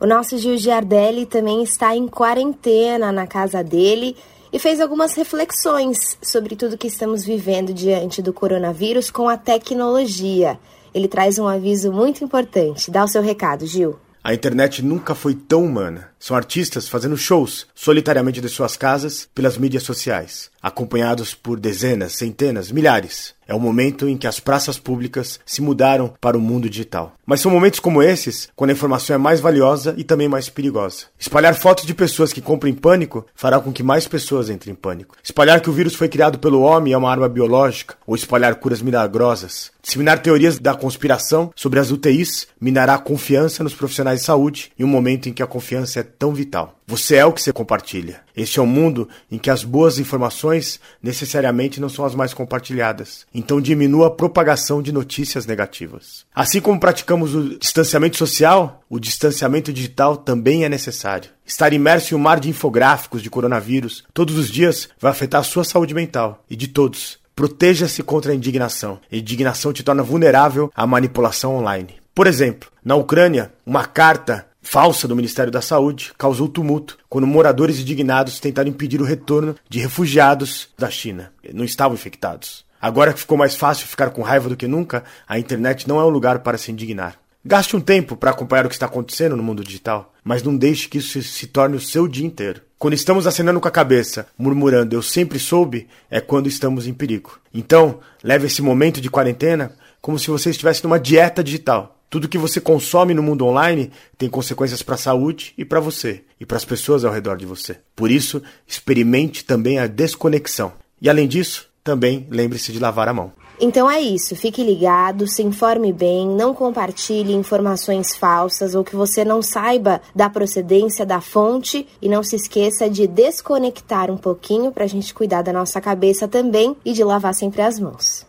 O nosso Gil Giardelli também está em quarentena na casa dele e fez algumas reflexões sobre tudo que estamos vivendo diante do coronavírus com a tecnologia. Ele traz um aviso muito importante. Dá o seu recado, Gil. A internet nunca foi tão humana. São artistas fazendo shows solitariamente de suas casas pelas mídias sociais, acompanhados por dezenas, centenas, milhares. É o momento em que as praças públicas se mudaram para o mundo digital. Mas são momentos como esses quando a informação é mais valiosa e também mais perigosa. Espalhar fotos de pessoas que compram em pânico fará com que mais pessoas entrem em pânico. Espalhar que o vírus foi criado pelo homem é uma arma biológica, ou espalhar curas milagrosas. Disseminar teorias da conspiração sobre as UTIs minará a confiança nos profissionais de saúde em um momento em que a confiança é tão vital. Você é o que você compartilha. Este é um mundo em que as boas informações necessariamente não são as mais compartilhadas. Então diminua a propagação de notícias negativas. Assim como praticamos o distanciamento social, o distanciamento digital também é necessário. Estar imerso em um mar de infográficos de coronavírus todos os dias vai afetar a sua saúde mental e de todos. Proteja-se contra a indignação. A indignação te torna vulnerável à manipulação online. Por exemplo, na Ucrânia, uma carta falsa do Ministério da Saúde causou tumulto quando moradores indignados tentaram impedir o retorno de refugiados da China. Não estavam infectados. Agora que ficou mais fácil ficar com raiva do que nunca, a internet não é um lugar para se indignar. Gaste um tempo para acompanhar o que está acontecendo no mundo digital, mas não deixe que isso se torne o seu dia inteiro. Quando estamos acenando com a cabeça, murmurando eu sempre soube, é quando estamos em perigo. Então, leve esse momento de quarentena como se você estivesse numa dieta digital tudo que você consome no mundo online tem consequências para a saúde e para você, e para as pessoas ao redor de você. Por isso, experimente também a desconexão. E além disso, também lembre-se de lavar a mão. Então é isso, fique ligado, se informe bem, não compartilhe informações falsas ou que você não saiba da procedência da fonte e não se esqueça de desconectar um pouquinho para a gente cuidar da nossa cabeça também e de lavar sempre as mãos.